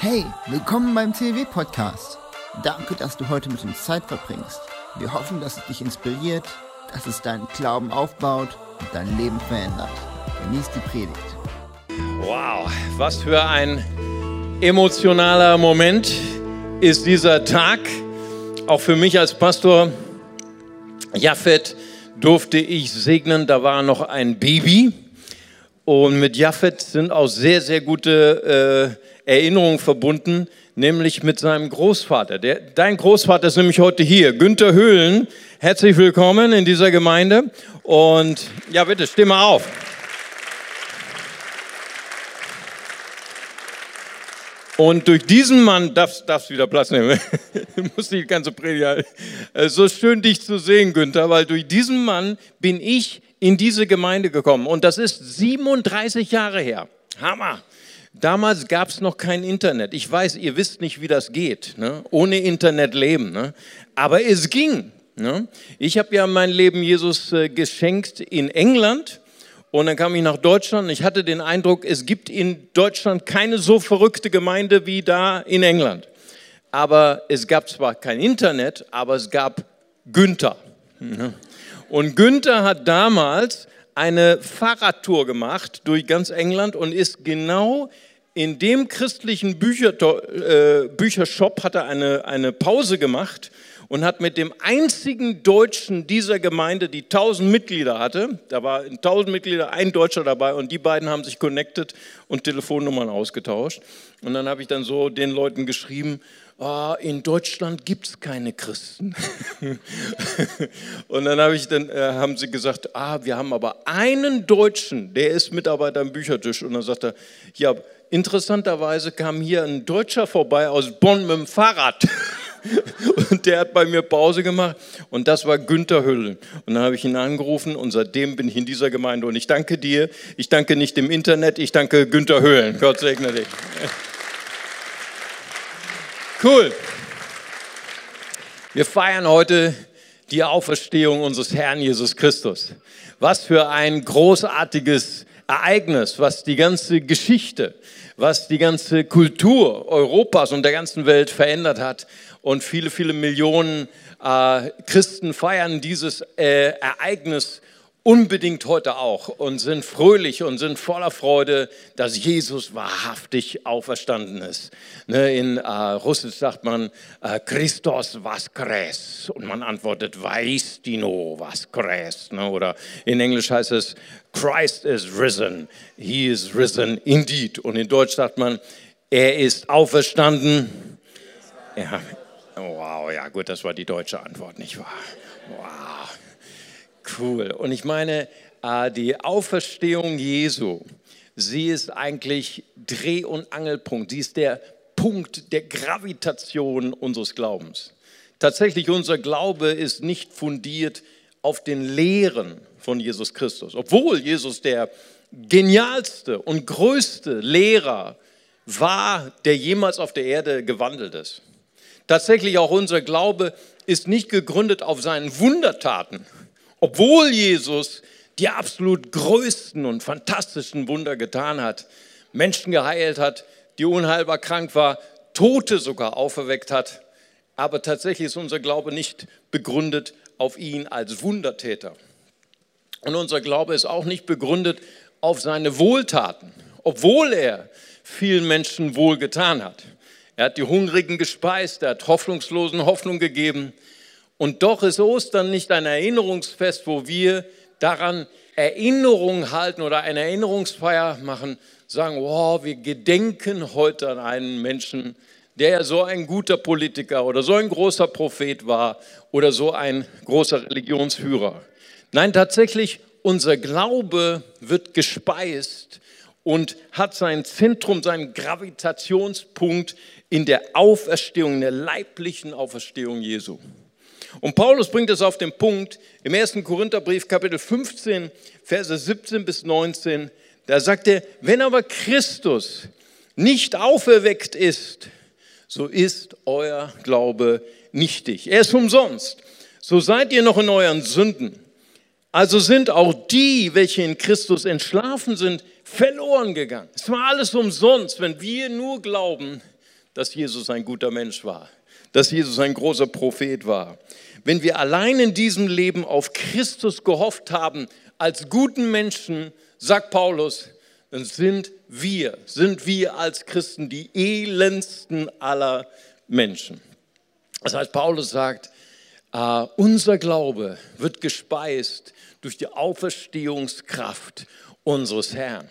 Hey, willkommen beim CW-Podcast. Danke, dass du heute mit uns Zeit verbringst. Wir hoffen, dass es dich inspiriert, dass es deinen Glauben aufbaut und dein Leben verändert. Genieß die Predigt. Wow, was für ein emotionaler Moment ist dieser Tag. Auch für mich als Pastor Jaffet durfte ich segnen, da war noch ein Baby. Und mit Jaffet sind auch sehr, sehr gute äh, Erinnerungen verbunden, nämlich mit seinem Großvater. Der, dein Großvater ist nämlich heute hier, Günther Höhlen. Herzlich willkommen in dieser Gemeinde. Und ja, bitte, mal auf. Und durch diesen Mann darfst du wieder Platz nehmen. du musst die ganze Predigt ist so schön, dich zu sehen, Günther, weil durch diesen Mann bin ich in diese Gemeinde gekommen. Und das ist 37 Jahre her. Hammer. Damals gab es noch kein Internet. Ich weiß, ihr wisst nicht, wie das geht. Ne? Ohne Internet leben. Ne? Aber es ging. Ne? Ich habe ja mein Leben Jesus äh, geschenkt in England. Und dann kam ich nach Deutschland ich hatte den Eindruck, es gibt in Deutschland keine so verrückte Gemeinde wie da in England. Aber es gab zwar kein Internet, aber es gab Günther. Und Günther hat damals eine Fahrradtour gemacht durch ganz England und ist genau in dem christlichen Bücher, äh, Büchershop hat er eine, eine Pause gemacht und hat mit dem einzigen Deutschen dieser Gemeinde, die 1000 Mitglieder hatte, da war in 1000 Mitglieder ein Deutscher dabei und die beiden haben sich connected und Telefonnummern ausgetauscht. Und dann habe ich dann so den Leuten geschrieben, oh, in Deutschland gibt es keine Christen. und dann, hab ich dann äh, haben sie gesagt, ah, wir haben aber einen Deutschen, der ist Mitarbeiter am Büchertisch. Und dann sagt er, ja, interessanterweise kam hier ein Deutscher vorbei aus Bonn mit dem Fahrrad. Und der hat bei mir Pause gemacht und das war Günther Hüllen. Und dann habe ich ihn angerufen und seitdem bin ich in dieser Gemeinde. Und ich danke dir, ich danke nicht dem Internet, ich danke Günther Hüllen. Gott segne dich. Cool. Wir feiern heute die Auferstehung unseres Herrn Jesus Christus. Was für ein großartiges Ereignis, was die ganze Geschichte, was die ganze Kultur Europas und der ganzen Welt verändert hat und viele, viele Millionen äh, Christen feiern dieses äh, Ereignis unbedingt heute auch und sind fröhlich und sind voller Freude, dass Jesus wahrhaftig auferstanden ist. Ne, in äh, Russisch sagt man äh, Christos Vaskres und man antwortet Vaistino Vaskres. Ne, oder in Englisch heißt es Christ is risen, he is risen indeed. Und in Deutsch sagt man, er ist auferstanden. Ja, Wow, ja gut, das war die deutsche Antwort, nicht wahr? Wow, cool. Und ich meine, äh, die Auferstehung Jesu, sie ist eigentlich Dreh- und Angelpunkt. Sie ist der Punkt der Gravitation unseres Glaubens. Tatsächlich, unser Glaube ist nicht fundiert auf den Lehren von Jesus Christus. Obwohl Jesus der genialste und größte Lehrer war, der jemals auf der Erde gewandelt ist. Tatsächlich auch unser Glaube ist nicht gegründet auf seinen Wundertaten, obwohl Jesus die absolut größten und fantastischen Wunder getan hat, Menschen geheilt hat, die unheilbar krank war, Tote sogar auferweckt hat. Aber tatsächlich ist unser Glaube nicht begründet auf ihn als Wundertäter. Und unser Glaube ist auch nicht begründet auf seine Wohltaten, obwohl er vielen Menschen wohl getan hat. Er hat die Hungrigen gespeist, er hat Hoffnungslosen Hoffnung gegeben. Und doch ist Ostern nicht ein Erinnerungsfest, wo wir daran Erinnerung halten oder eine Erinnerungsfeier machen, sagen, wow, wir gedenken heute an einen Menschen, der so ein guter Politiker oder so ein großer Prophet war oder so ein großer Religionsführer. Nein, tatsächlich, unser Glaube wird gespeist und hat sein Zentrum, seinen Gravitationspunkt in der Auferstehung, in der leiblichen Auferstehung Jesu. Und Paulus bringt es auf den Punkt im 1. Korintherbrief, Kapitel 15, Verse 17 bis 19. Da sagt er, wenn aber Christus nicht auferweckt ist, so ist euer Glaube nichtig. Er ist umsonst. So seid ihr noch in euren Sünden. Also sind auch die, welche in Christus entschlafen sind, verloren gegangen. Es war alles umsonst, wenn wir nur glauben, dass Jesus ein guter Mensch war, dass Jesus ein großer Prophet war. Wenn wir allein in diesem Leben auf Christus gehofft haben, als guten Menschen, sagt Paulus, dann sind wir, sind wir als Christen die elendsten aller Menschen. Das heißt, Paulus sagt, Uh, unser Glaube wird gespeist durch die Auferstehungskraft unseres Herrn.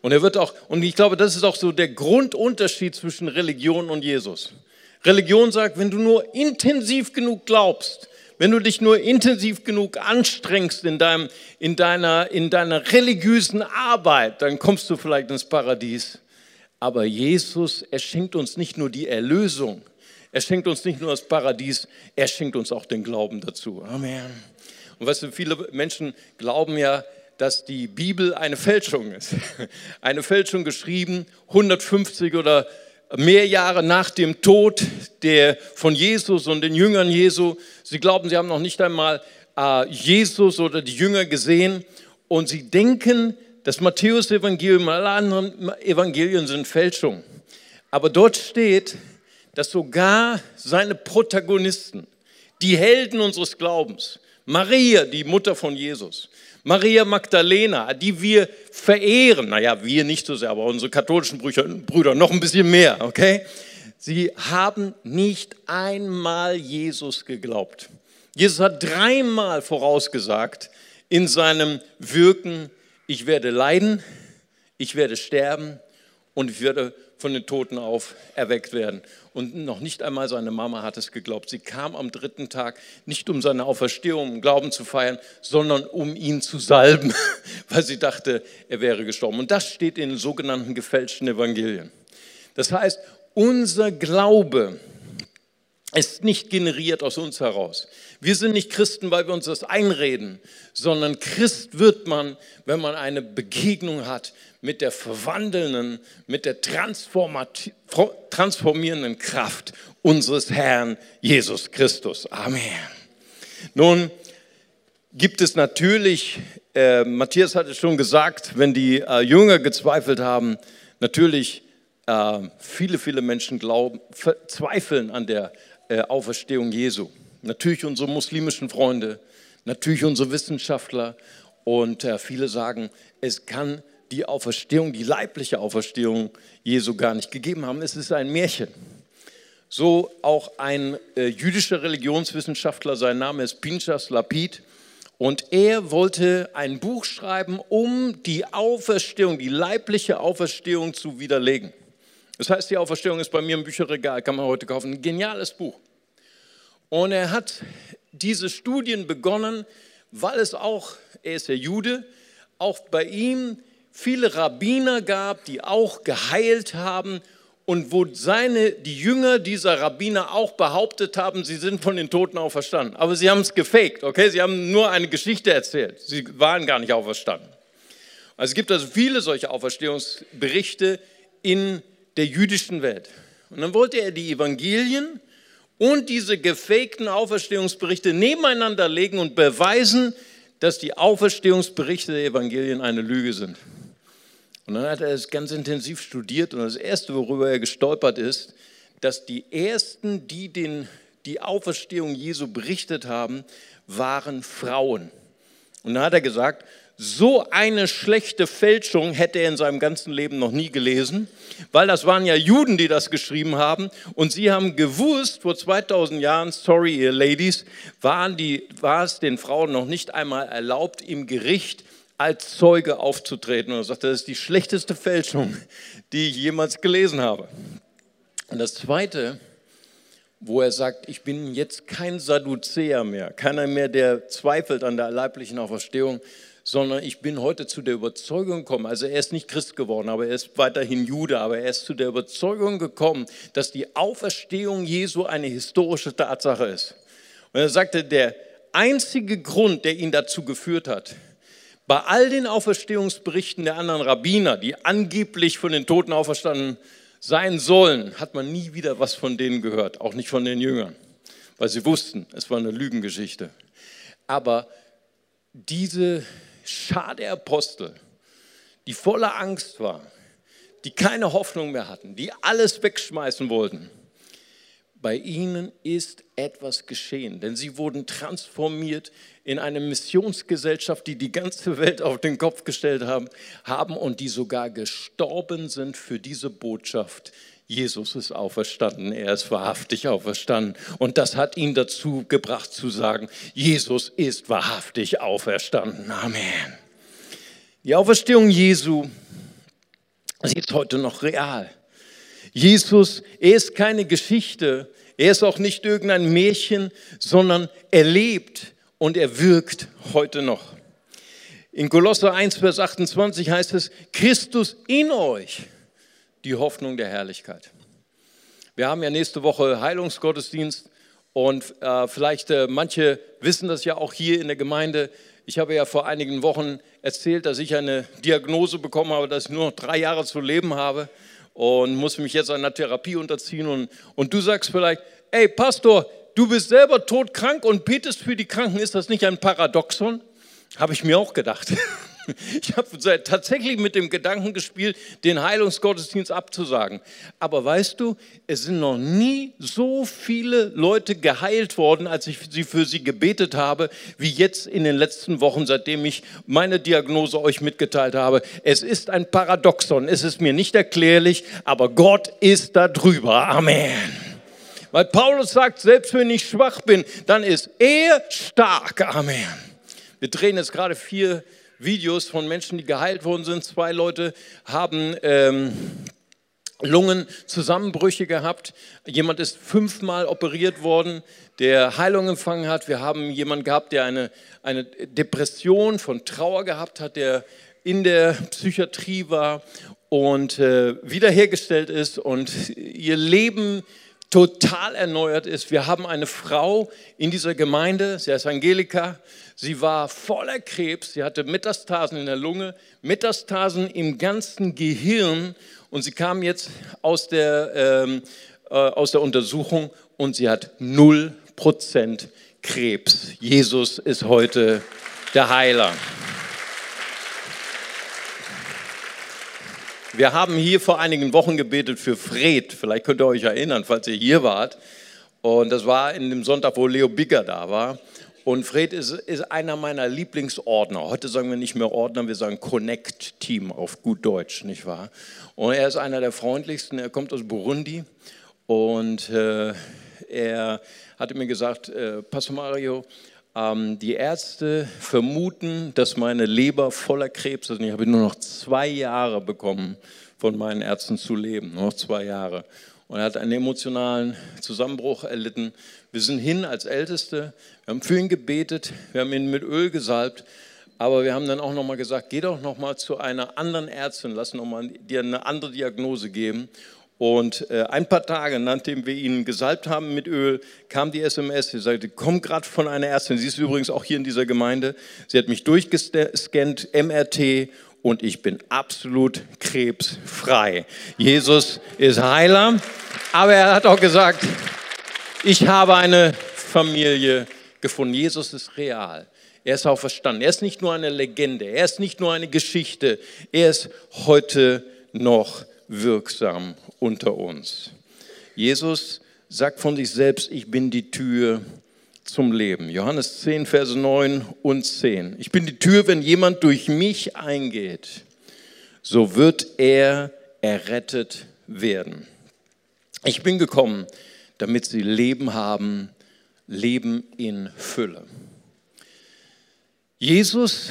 Und er wird auch, und ich glaube, das ist auch so der Grundunterschied zwischen Religion und Jesus. Religion sagt, wenn du nur intensiv genug glaubst, wenn du dich nur intensiv genug anstrengst in, deinem, in, deiner, in deiner religiösen Arbeit, dann kommst du vielleicht ins Paradies. Aber Jesus, er schenkt uns nicht nur die Erlösung, er schenkt uns nicht nur das Paradies, er schenkt uns auch den Glauben dazu. Amen. Und weißt du, viele Menschen glauben ja, dass die Bibel eine Fälschung ist. Eine Fälschung geschrieben 150 oder mehr Jahre nach dem Tod der, von Jesus und den Jüngern Jesu. Sie glauben, sie haben noch nicht einmal äh, Jesus oder die Jünger gesehen und sie denken, das Matthäus-Evangelium, alle anderen Evangelien sind Fälschung. Aber dort steht, dass sogar seine Protagonisten, die Helden unseres Glaubens, Maria, die Mutter von Jesus, Maria Magdalena, die wir verehren, naja, wir nicht so sehr, aber unsere katholischen Brüder noch ein bisschen mehr, okay? Sie haben nicht einmal Jesus geglaubt. Jesus hat dreimal vorausgesagt in seinem Wirken, ich werde leiden, ich werde sterben und ich werde von den Toten auf erweckt werden. Und noch nicht einmal seine Mama hat es geglaubt. Sie kam am dritten Tag nicht um seine Auferstehung, um Glauben zu feiern, sondern um ihn zu salben, weil sie dachte, er wäre gestorben. Und das steht in den sogenannten gefälschten Evangelien. Das heißt, unser Glaube ist nicht generiert aus uns heraus. Wir sind nicht Christen, weil wir uns das einreden, sondern Christ wird man, wenn man eine Begegnung hat mit der verwandelnden, mit der transformierenden Kraft unseres Herrn Jesus Christus. Amen. Nun gibt es natürlich, äh, Matthias hat es schon gesagt, wenn die äh, Jünger gezweifelt haben, natürlich äh, viele, viele Menschen glauben, zweifeln an der äh, Auferstehung Jesu. Natürlich unsere muslimischen Freunde, natürlich unsere Wissenschaftler und äh, viele sagen, es kann die Auferstehung, die leibliche Auferstehung Jesu gar nicht gegeben haben. Es ist ein Märchen. So auch ein äh, jüdischer Religionswissenschaftler, sein Name ist Pinchas Lapid, und er wollte ein Buch schreiben, um die Auferstehung, die leibliche Auferstehung zu widerlegen. Das heißt, die Auferstehung ist bei mir im Bücherregal, kann man heute kaufen. Ein geniales Buch. Und er hat diese Studien begonnen, weil es auch, er ist ja Jude, auch bei ihm viele Rabbiner gab, die auch geheilt haben und wo seine, die Jünger dieser Rabbiner auch behauptet haben, sie sind von den Toten auferstanden. Aber sie haben es gefaked, okay? Sie haben nur eine Geschichte erzählt. Sie waren gar nicht auferstanden. Also es gibt also viele solche Auferstehungsberichte in der jüdischen Welt. Und dann wollte er die Evangelien und diese gefakten Auferstehungsberichte nebeneinander legen und beweisen, dass die Auferstehungsberichte der Evangelien eine Lüge sind. Und dann hat er es ganz intensiv studiert und das Erste, worüber er gestolpert ist, dass die Ersten, die den, die Auferstehung Jesu berichtet haben, waren Frauen. Und dann hat er gesagt, so eine schlechte Fälschung hätte er in seinem ganzen Leben noch nie gelesen, weil das waren ja Juden, die das geschrieben haben und sie haben gewusst, vor 2000 Jahren, sorry ihr Ladies, waren die, war es den Frauen noch nicht einmal erlaubt, im Gericht als Zeuge aufzutreten. Und er sagt, das ist die schlechteste Fälschung, die ich jemals gelesen habe. Und das Zweite, wo er sagt, ich bin jetzt kein Sadduzäer mehr, keiner mehr, der zweifelt an der leiblichen Auferstehung, sondern ich bin heute zu der Überzeugung gekommen, also er ist nicht Christ geworden, aber er ist weiterhin Jude, aber er ist zu der Überzeugung gekommen, dass die Auferstehung Jesu eine historische Tatsache ist. Und er sagte, der einzige Grund, der ihn dazu geführt hat, bei all den Auferstehungsberichten der anderen Rabbiner, die angeblich von den Toten auferstanden sein sollen, hat man nie wieder was von denen gehört, auch nicht von den Jüngern, weil sie wussten, es war eine Lügengeschichte. Aber diese Schar der Apostel, die voller Angst war, die keine Hoffnung mehr hatten, die alles wegschmeißen wollten, bei ihnen ist etwas geschehen, denn sie wurden transformiert in eine Missionsgesellschaft, die die ganze Welt auf den Kopf gestellt haben, haben und die sogar gestorben sind für diese Botschaft. Jesus ist auferstanden, er ist wahrhaftig auferstanden. Und das hat ihn dazu gebracht zu sagen, Jesus ist wahrhaftig auferstanden. Amen. Die Auferstehung Jesu, ist heute noch real. Jesus, er ist keine Geschichte, er ist auch nicht irgendein Märchen, sondern er lebt und er wirkt heute noch. In Kolosser 1, Vers 28 heißt es, Christus in euch, die Hoffnung der Herrlichkeit. Wir haben ja nächste Woche Heilungsgottesdienst und äh, vielleicht äh, manche wissen das ja auch hier in der Gemeinde. Ich habe ja vor einigen Wochen erzählt, dass ich eine Diagnose bekommen habe, dass ich nur noch drei Jahre zu leben habe und muss mich jetzt einer Therapie unterziehen. Und, und du sagst vielleicht, ey Pastor, du bist selber todkrank und betest für die Kranken. Ist das nicht ein Paradoxon? Habe ich mir auch gedacht. Ich habe tatsächlich mit dem Gedanken gespielt, den Heilungsgottesdienst abzusagen. Aber weißt du, es sind noch nie so viele Leute geheilt worden, als ich sie für sie gebetet habe, wie jetzt in den letzten Wochen, seitdem ich meine Diagnose euch mitgeteilt habe. Es ist ein Paradoxon. Es ist mir nicht erklärlich, aber Gott ist da drüber. Amen. Weil Paulus sagt, selbst wenn ich schwach bin, dann ist er stark. Amen. Wir drehen jetzt gerade vier Videos von Menschen, die geheilt worden sind. Zwei Leute haben ähm, Lungenzusammenbrüche gehabt. Jemand ist fünfmal operiert worden, der Heilung empfangen hat. Wir haben jemanden gehabt, der eine, eine Depression von Trauer gehabt hat, der in der Psychiatrie war und äh, wiederhergestellt ist und ihr Leben total erneuert ist. Wir haben eine Frau in dieser Gemeinde, sie heißt Angelika, sie war voller Krebs, sie hatte Metastasen in der Lunge, Metastasen im ganzen Gehirn und sie kam jetzt aus der, ähm, äh, aus der Untersuchung und sie hat 0% Krebs. Jesus ist heute der Heiler. Wir haben hier vor einigen Wochen gebetet für Fred. Vielleicht könnt ihr euch erinnern, falls ihr hier wart. Und das war in dem Sonntag, wo Leo Bigger da war. Und Fred ist, ist einer meiner Lieblingsordner. Heute sagen wir nicht mehr Ordner, wir sagen Connect-Team auf gut Deutsch, nicht wahr? Und er ist einer der freundlichsten. Er kommt aus Burundi und äh, er hatte mir gesagt, äh, Pastor Mario, ähm, die Ärzte vermuten, dass meine Leber voller Krebs ist. Und ich habe nur noch zwei Jahre bekommen, von meinen Ärzten zu leben. Nur noch zwei Jahre. Und er hat einen emotionalen Zusammenbruch erlitten. Wir sind hin als Älteste. Wir haben für ihn gebetet. Wir haben ihn mit Öl gesalbt. Aber wir haben dann auch nochmal gesagt, geh doch nochmal zu einer anderen Ärztin, lass nochmal dir eine andere Diagnose geben. Und äh, ein paar Tage, nachdem wir ihn gesalbt haben mit Öl, kam die SMS. Sie sagte, komm gerade von einer Ärztin. Sie ist übrigens auch hier in dieser Gemeinde. Sie hat mich durchgescannt, MRT, und ich bin absolut krebsfrei. Jesus ist Heiler, aber er hat auch gesagt, ich habe eine Familie gefunden. Jesus ist real. Er ist auch verstanden. Er ist nicht nur eine Legende. Er ist nicht nur eine Geschichte. Er ist heute noch wirksam unter uns. Jesus sagt von sich selbst, ich bin die Tür zum Leben. Johannes 10, Verse 9 und 10. Ich bin die Tür, wenn jemand durch mich eingeht, so wird er errettet werden. Ich bin gekommen, damit sie Leben haben, Leben in Fülle. Jesus,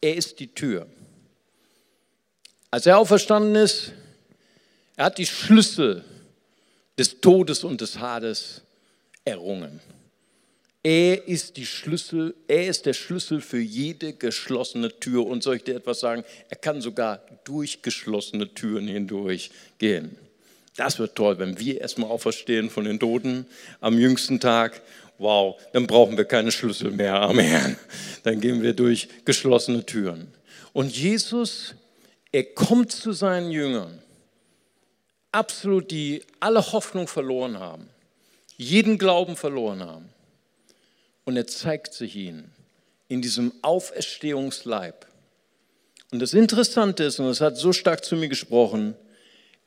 er ist die Tür. Als er auferstanden ist, er hat die Schlüssel des Todes und des Hades errungen. Er ist die Schlüssel, er ist der Schlüssel für jede geschlossene Tür. Und soll ich dir etwas sagen? Er kann sogar durch geschlossene Türen hindurch gehen. Das wird toll, wenn wir erstmal auferstehen von den Toten am jüngsten Tag. Wow, dann brauchen wir keine Schlüssel mehr. Amen. Dann gehen wir durch geschlossene Türen. Und Jesus, er kommt zu seinen Jüngern absolut die alle Hoffnung verloren haben, jeden Glauben verloren haben. Und er zeigt sich ihnen in diesem Auferstehungsleib. Und das Interessante ist, und das hat so stark zu mir gesprochen,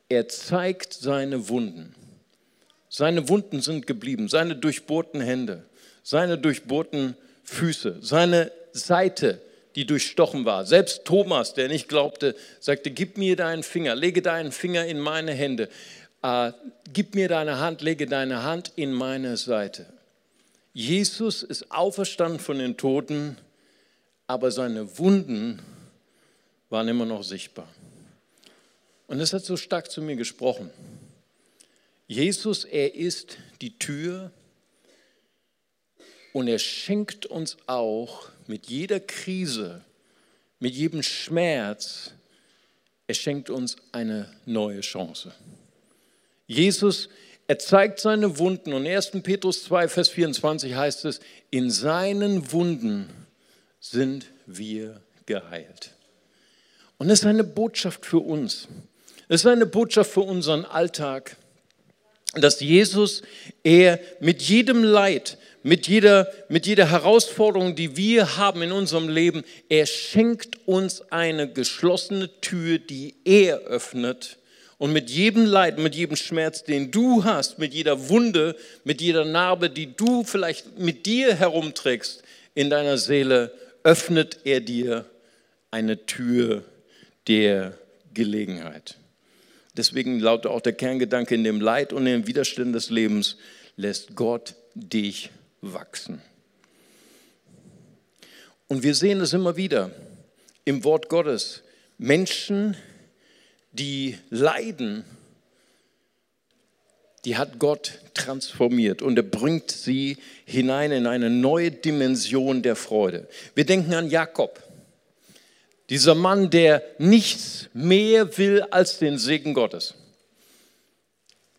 er zeigt seine Wunden. Seine Wunden sind geblieben, seine durchbohrten Hände, seine durchbohrten Füße, seine Seite, die durchstochen war. Selbst Thomas, der nicht glaubte, sagte, gib mir deinen Finger, lege deinen Finger in meine Hände, äh, gib mir deine Hand, lege deine Hand in meine Seite. Jesus ist auferstanden von den Toten, aber seine Wunden waren immer noch sichtbar. Und es hat so stark zu mir gesprochen. Jesus, er ist die Tür und er schenkt uns auch mit jeder Krise, mit jedem Schmerz, er schenkt uns eine neue Chance. Jesus, er zeigt seine Wunden und 1. Petrus 2, Vers 24 heißt es, in seinen Wunden sind wir geheilt. Und das ist eine Botschaft für uns. Es ist eine Botschaft für unseren Alltag, dass Jesus, er mit jedem Leid, mit jeder, mit jeder Herausforderung, die wir haben in unserem Leben, er schenkt uns eine geschlossene Tür, die er öffnet. Und mit jedem Leid, mit jedem Schmerz, den du hast, mit jeder Wunde, mit jeder Narbe, die du vielleicht mit dir herumträgst in deiner Seele, öffnet er dir eine Tür der Gelegenheit. Deswegen lautet auch der Kerngedanke, in dem Leid und in den Widerständen des Lebens lässt Gott dich wachsen. Und wir sehen es immer wieder im Wort Gottes. Menschen, die leiden, die hat Gott transformiert und er bringt sie hinein in eine neue Dimension der Freude. Wir denken an Jakob. Dieser Mann, der nichts mehr will als den Segen Gottes.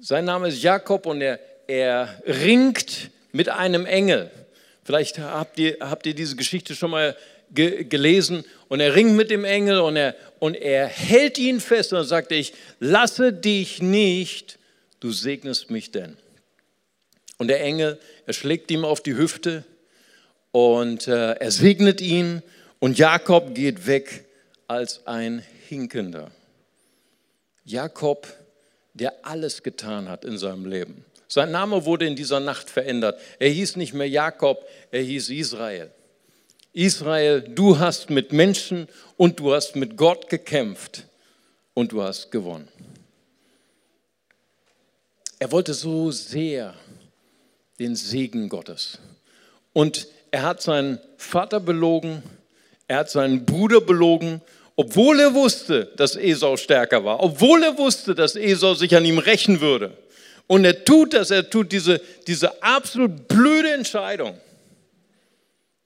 Sein Name ist Jakob und er, er ringt mit einem Engel. Vielleicht habt ihr, habt ihr diese Geschichte schon mal ge gelesen. Und er ringt mit dem Engel und er, und er hält ihn fest und sagt, ich lasse dich nicht, du segnest mich denn. Und der Engel, er schlägt ihm auf die Hüfte und äh, er segnet ihn und Jakob geht weg als ein Hinkender. Jakob, der alles getan hat in seinem Leben. Sein Name wurde in dieser Nacht verändert. Er hieß nicht mehr Jakob, er hieß Israel. Israel, du hast mit Menschen und du hast mit Gott gekämpft und du hast gewonnen. Er wollte so sehr den Segen Gottes. Und er hat seinen Vater belogen, er hat seinen Bruder belogen, obwohl er wusste, dass Esau stärker war, obwohl er wusste, dass Esau sich an ihm rächen würde. Und er tut das, er tut diese, diese absolut blöde Entscheidung.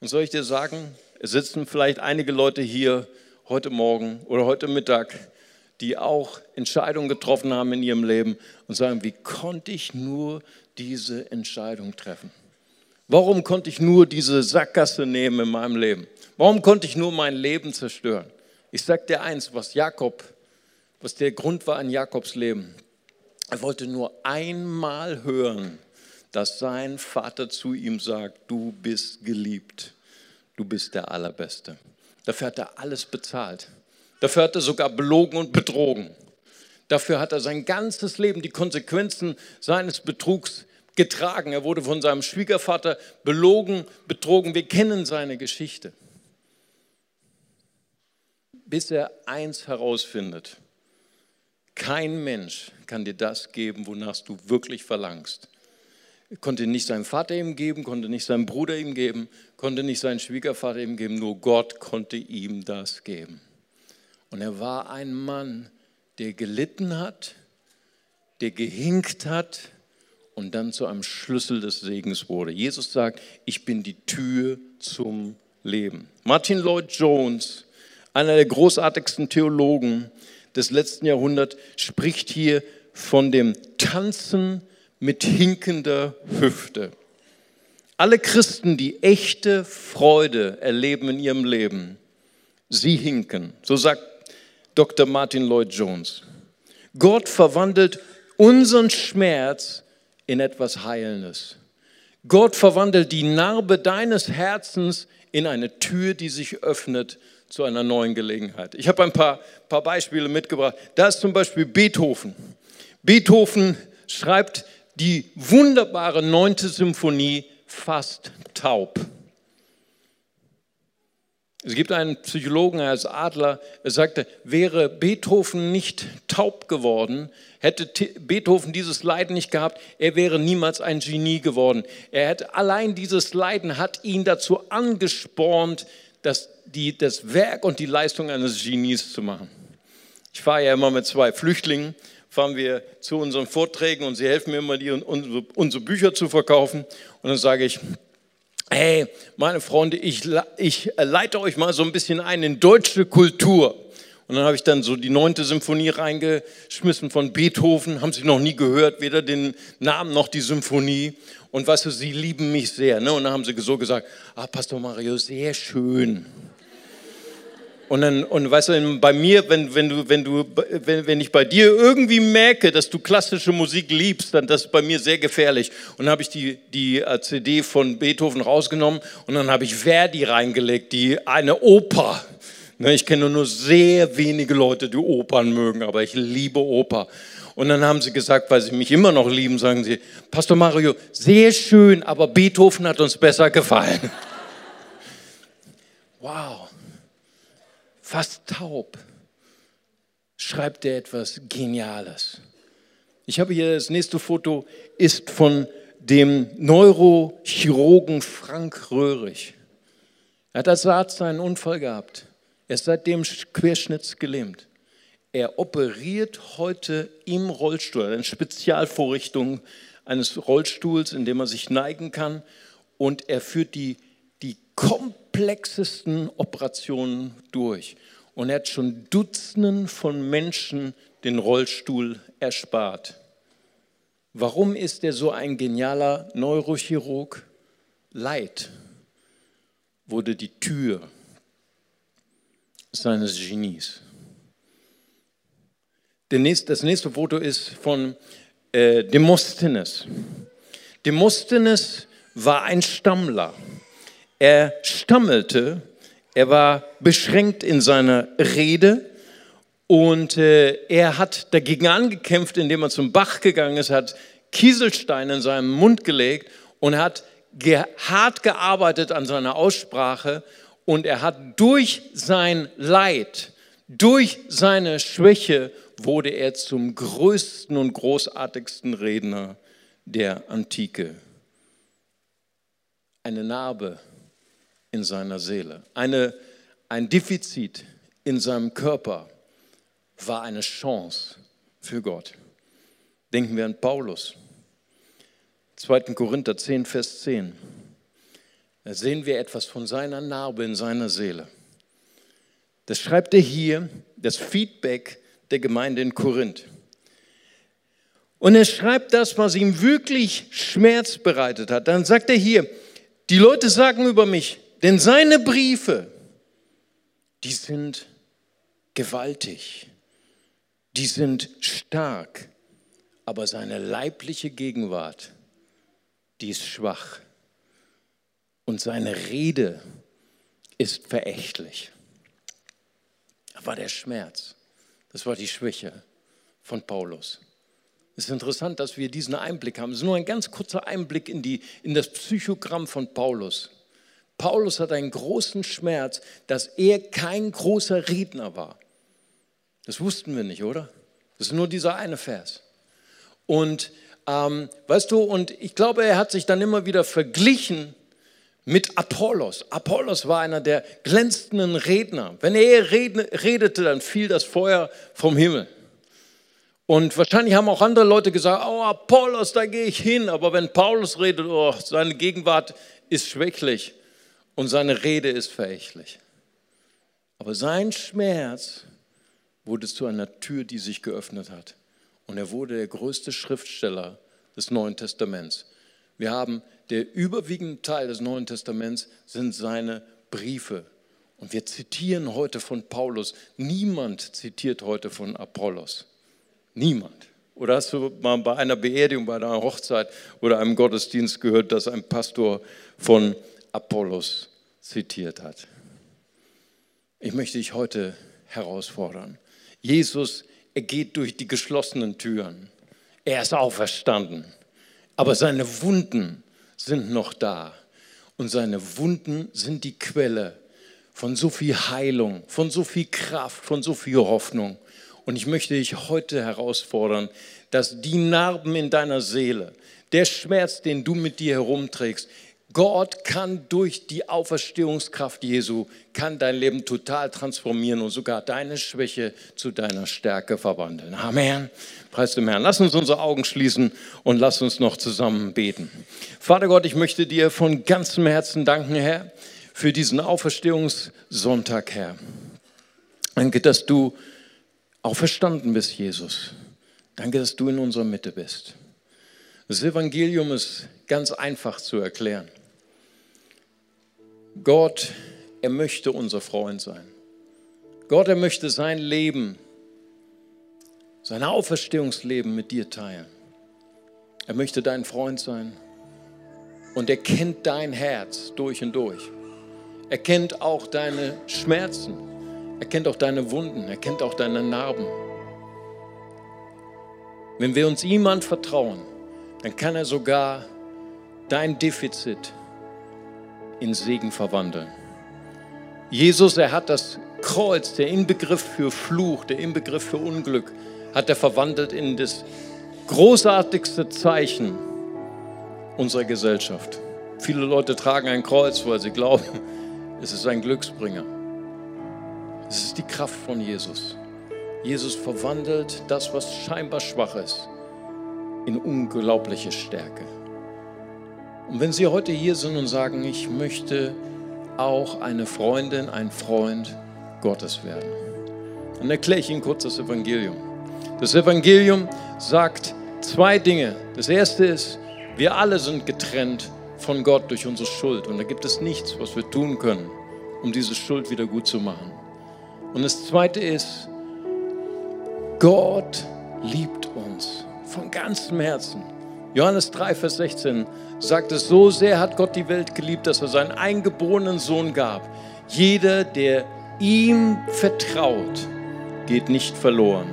Und soll ich dir sagen, es sitzen vielleicht einige Leute hier heute Morgen oder heute Mittag, die auch Entscheidungen getroffen haben in ihrem Leben und sagen, wie konnte ich nur diese Entscheidung treffen? Warum konnte ich nur diese Sackgasse nehmen in meinem Leben? Warum konnte ich nur mein Leben zerstören? Ich sage dir eins, was Jakob, was der Grund war in Jakobs Leben. Er wollte nur einmal hören, dass sein Vater zu ihm sagt, du bist geliebt, du bist der Allerbeste. Dafür hat er alles bezahlt. Dafür hat er sogar belogen und betrogen. Dafür hat er sein ganzes Leben die Konsequenzen seines Betrugs getragen. Er wurde von seinem Schwiegervater belogen, betrogen. Wir kennen seine Geschichte. Bis er eins herausfindet. Kein Mensch kann dir das geben, wonach du wirklich verlangst. Konnte nicht sein Vater ihm geben, konnte nicht sein Bruder ihm geben, konnte nicht sein Schwiegervater ihm geben, nur Gott konnte ihm das geben. Und er war ein Mann, der gelitten hat, der gehinkt hat, und dann zu einem Schlüssel des Segens wurde. Jesus sagt, ich bin die Tür zum Leben. Martin Lloyd Jones, einer der großartigsten Theologen des letzten Jahrhunderts, spricht hier von dem Tanzen mit hinkender Hüfte. Alle Christen, die echte Freude erleben in ihrem Leben, sie hinken. So sagt Dr. Martin Lloyd Jones. Gott verwandelt unseren Schmerz in etwas Heilendes. Gott verwandelt die Narbe deines Herzens in eine Tür, die sich öffnet zu einer neuen Gelegenheit. Ich habe ein paar, paar Beispiele mitgebracht. Da ist zum Beispiel Beethoven. Beethoven schreibt die wunderbare neunte Symphonie fast taub. Es gibt einen Psychologen, er ist Adler, er sagte, wäre Beethoven nicht taub geworden, hätte Beethoven dieses Leiden nicht gehabt, er wäre niemals ein Genie geworden. Er hätte allein dieses Leiden hat ihn dazu angespornt, das, die, das Werk und die Leistung eines Genies zu machen. Ich fahre ja immer mit zwei Flüchtlingen, fahren wir zu unseren Vorträgen und sie helfen mir immer, die, unsere, unsere Bücher zu verkaufen. Und dann sage ich, hey, meine Freunde, ich, ich leite euch mal so ein bisschen ein in deutsche Kultur. Und dann habe ich dann so die neunte Symphonie reingeschmissen von Beethoven, haben sie noch nie gehört, weder den Namen noch die Symphonie. Und weißt du, sie lieben mich sehr. Ne? Und dann haben sie so gesagt, ah, Pastor Mario, sehr schön. Und dann, und weißt du, bei mir, wenn, wenn, du, wenn, du, wenn, wenn ich bei dir irgendwie merke, dass du klassische Musik liebst, dann das ist bei mir sehr gefährlich. Und dann habe ich die, die äh, CD von Beethoven rausgenommen und dann habe ich Verdi reingelegt, die eine Oper. Ne, ich kenne nur sehr wenige Leute, die Opern mögen, aber ich liebe Oper. Und dann haben sie gesagt, weil sie mich immer noch lieben, sagen sie, Pastor Mario, sehr schön, aber Beethoven hat uns besser gefallen. Wow fast taub, schreibt er etwas Geniales. Ich habe hier das nächste Foto, ist von dem Neurochirurgen Frank Röhrig. Er hat als Arzt einen Unfall gehabt. Er ist seitdem querschnittsgelähmt. Er operiert heute im Rollstuhl, eine Spezialvorrichtung eines Rollstuhls, in dem er sich neigen kann. Und er führt die, die komplexesten Operationen durch. Und er hat schon Dutzenden von Menschen den Rollstuhl erspart. Warum ist er so ein genialer Neurochirurg? Leid wurde die Tür seines Genies. Das nächste Foto ist von äh, Demosthenes. Demosthenes war ein Stammler. Er stammelte, er war beschränkt in seiner Rede und äh, er hat dagegen angekämpft, indem er zum Bach gegangen ist, hat Kieselsteine in seinem Mund gelegt und hat hart gearbeitet an seiner Aussprache und er hat durch sein Leid, durch seine Schwäche wurde er zum größten und großartigsten Redner der Antike. Eine Narbe in seiner Seele. Eine, ein Defizit in seinem Körper war eine Chance für Gott. Denken wir an Paulus. 2. Korinther 10, Vers 10. Da sehen wir etwas von seiner Narbe in seiner Seele. Das schreibt er hier, das Feedback der Gemeinde in Korinth. Und er schreibt das, was ihm wirklich Schmerz bereitet hat. Dann sagt er hier, die Leute sagen über mich, denn seine Briefe, die sind gewaltig, die sind stark, aber seine leibliche Gegenwart, die ist schwach. Und seine Rede ist verächtlich. Das war der Schmerz, das war die Schwäche von Paulus. Es ist interessant, dass wir diesen Einblick haben. Es ist nur ein ganz kurzer Einblick in, die, in das Psychogramm von Paulus. Paulus hat einen großen Schmerz, dass er kein großer Redner war. Das wussten wir nicht, oder? Das ist nur dieser eine Vers. Und ähm, weißt du, und ich glaube, er hat sich dann immer wieder verglichen mit Apollos. Apollos war einer der glänzenden Redner. Wenn er redete, dann fiel das Feuer vom Himmel. Und wahrscheinlich haben auch andere Leute gesagt, oh Apollos, da gehe ich hin. Aber wenn Paulus redet, oh, seine Gegenwart ist schwächlich und seine Rede ist verächtlich. Aber sein Schmerz wurde zu einer Tür, die sich geöffnet hat. Und er wurde der größte Schriftsteller des Neuen Testaments. Wir haben der überwiegende Teil des Neuen Testaments sind seine Briefe. Und wir zitieren heute von Paulus. Niemand zitiert heute von Apollos. Niemand. Oder hast du mal bei einer Beerdigung, bei einer Hochzeit oder einem Gottesdienst gehört, dass ein Pastor von Apollos zitiert hat. Ich möchte dich heute herausfordern. Jesus, er geht durch die geschlossenen Türen. Er ist auferstanden. Aber seine Wunden sind noch da. Und seine Wunden sind die Quelle von so viel Heilung, von so viel Kraft, von so viel Hoffnung. Und ich möchte dich heute herausfordern, dass die Narben in deiner Seele, der Schmerz, den du mit dir herumträgst, Gott kann durch die Auferstehungskraft Jesu, kann dein Leben total transformieren und sogar deine Schwäche zu deiner Stärke verwandeln. Amen. Preis dem Herrn. Lass uns unsere Augen schließen und lass uns noch zusammen beten. Vater Gott, ich möchte dir von ganzem Herzen danken, Herr, für diesen Auferstehungssonntag, Herr. Danke, dass du auferstanden bist, Jesus. Danke, dass du in unserer Mitte bist. Das Evangelium ist ganz einfach zu erklären. Gott, er möchte unser Freund sein. Gott, er möchte sein Leben, sein Auferstehungsleben mit dir teilen. Er möchte dein Freund sein und er kennt dein Herz durch und durch. Er kennt auch deine Schmerzen, er kennt auch deine Wunden, er kennt auch deine Narben. Wenn wir uns ihm anvertrauen, dann kann er sogar dein Defizit in Segen verwandeln. Jesus, er hat das Kreuz, der Inbegriff für Fluch, der Inbegriff für Unglück, hat er verwandelt in das großartigste Zeichen unserer Gesellschaft. Viele Leute tragen ein Kreuz, weil sie glauben, es ist ein Glücksbringer. Es ist die Kraft von Jesus. Jesus verwandelt das, was scheinbar schwach ist, in unglaubliche Stärke. Und wenn Sie heute hier sind und sagen, ich möchte auch eine Freundin, ein Freund Gottes werden, dann erkläre ich Ihnen kurz das Evangelium. Das Evangelium sagt zwei Dinge. Das erste ist, wir alle sind getrennt von Gott durch unsere Schuld. Und da gibt es nichts, was wir tun können, um diese Schuld wieder gut zu machen. Und das zweite ist, Gott liebt uns von ganzem Herzen. Johannes 3, Vers 16 sagt es, so sehr hat Gott die Welt geliebt, dass er seinen eingeborenen Sohn gab. Jeder, der ihm vertraut, geht nicht verloren,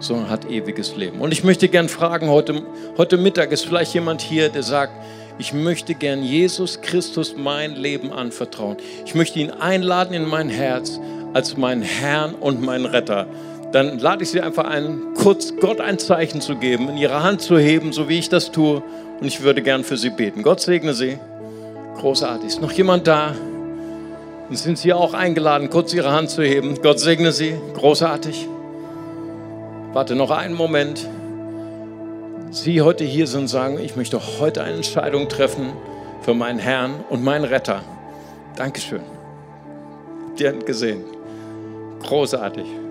sondern hat ewiges Leben. Und ich möchte gern fragen, heute, heute Mittag ist vielleicht jemand hier, der sagt, ich möchte gern Jesus Christus mein Leben anvertrauen. Ich möchte ihn einladen in mein Herz als meinen Herrn und meinen Retter dann lade ich Sie einfach ein, kurz Gott ein Zeichen zu geben, in Ihre Hand zu heben, so wie ich das tue. Und ich würde gern für Sie beten. Gott segne Sie. Großartig. Ist noch jemand da? Und sind Sie auch eingeladen, kurz Ihre Hand zu heben? Gott segne Sie. Großartig. Warte noch einen Moment. Sie heute hier sind sagen, ich möchte heute eine Entscheidung treffen für meinen Herrn und meinen Retter. Dankeschön. Die Hand gesehen. Großartig.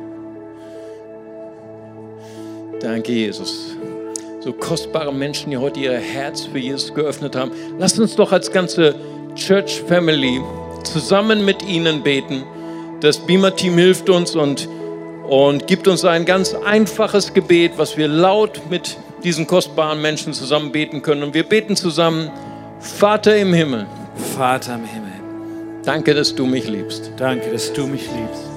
Danke, Jesus. So kostbare Menschen, die heute ihr Herz für Jesus geöffnet haben. Lasst uns doch als ganze Church Family zusammen mit ihnen beten. Das Beamer-Team hilft uns und, und gibt uns ein ganz einfaches Gebet, was wir laut mit diesen kostbaren Menschen zusammen beten können. Und wir beten zusammen, Vater im Himmel. Vater im Himmel. Danke, dass du mich liebst. Danke, dass du mich liebst.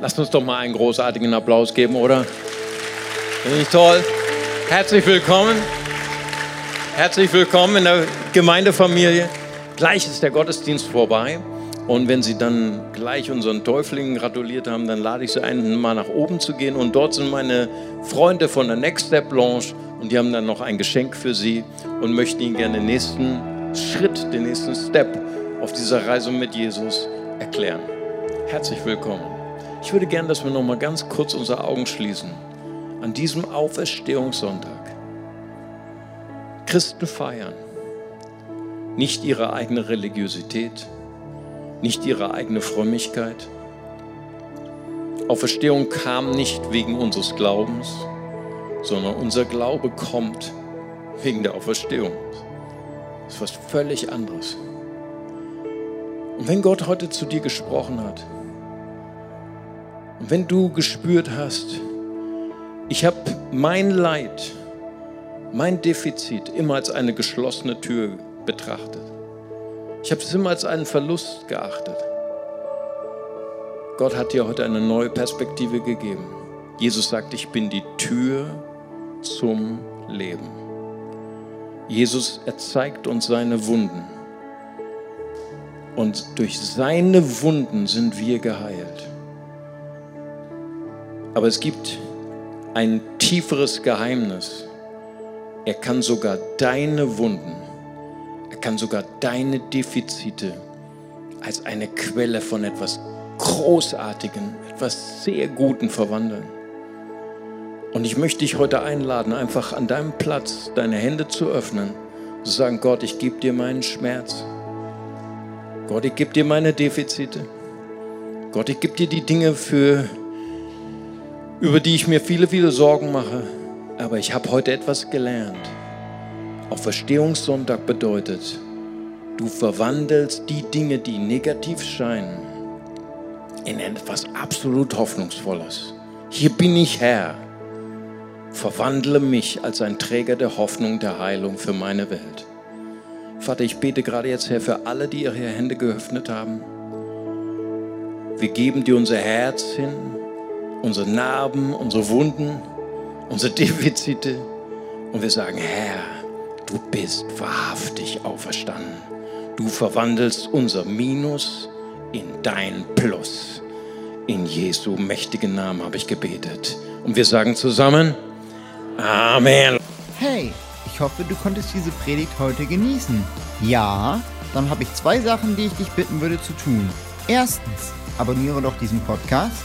Lasst uns doch mal einen großartigen Applaus geben, oder? Finde ich toll. Herzlich willkommen. Herzlich willkommen in der Gemeindefamilie. Gleich ist der Gottesdienst vorbei. Und wenn Sie dann gleich unseren Täuflingen gratuliert haben, dann lade ich Sie ein, mal nach oben zu gehen. Und dort sind meine Freunde von der Next Step Blanche und die haben dann noch ein Geschenk für Sie und möchten Ihnen gerne den nächsten Schritt, den nächsten Step auf dieser Reise mit Jesus erklären. Herzlich willkommen. Ich würde gerne, dass wir noch mal ganz kurz unsere Augen schließen. An diesem Auferstehungssonntag. Christen feiern nicht ihre eigene Religiosität, nicht ihre eigene Frömmigkeit, Auferstehung kam nicht wegen unseres Glaubens, sondern unser Glaube kommt wegen der Auferstehung. Das ist was völlig anderes. Und wenn Gott heute zu dir gesprochen hat, wenn du gespürt hast, ich habe mein Leid, mein Defizit immer als eine geschlossene Tür betrachtet. Ich habe es immer als einen Verlust geachtet. Gott hat dir heute eine neue Perspektive gegeben. Jesus sagt, ich bin die Tür zum Leben. Jesus, er zeigt uns seine Wunden. Und durch seine Wunden sind wir geheilt. Aber es gibt ein tieferes Geheimnis. Er kann sogar deine Wunden, er kann sogar deine Defizite als eine Quelle von etwas Großartigen, etwas sehr Guten verwandeln. Und ich möchte dich heute einladen, einfach an deinem Platz deine Hände zu öffnen, zu sagen, Gott, ich gebe dir meinen Schmerz. Gott, ich gebe dir meine Defizite. Gott, ich gebe dir die Dinge, für, über die ich mir viele, viele Sorgen mache. Aber ich habe heute etwas gelernt. Auf Verstehungssonntag bedeutet, du verwandelst die Dinge, die negativ scheinen, in etwas absolut Hoffnungsvolles. Hier bin ich Herr. Verwandle mich als ein Träger der Hoffnung, der Heilung für meine Welt. Vater, ich bete gerade jetzt, Herr, für alle, die ihre Hände geöffnet haben. Wir geben dir unser Herz hin, unsere Narben, unsere Wunden, unsere Defizite. Und wir sagen, Herr, du bist wahrhaftig auferstanden. Du verwandelst unser Minus in dein Plus. In Jesu mächtigen Namen habe ich gebetet. Und wir sagen zusammen, Amen. Hey, ich hoffe, du konntest diese Predigt heute genießen. Ja, dann habe ich zwei Sachen, die ich dich bitten würde zu tun. Erstens, abonniere doch diesen Podcast,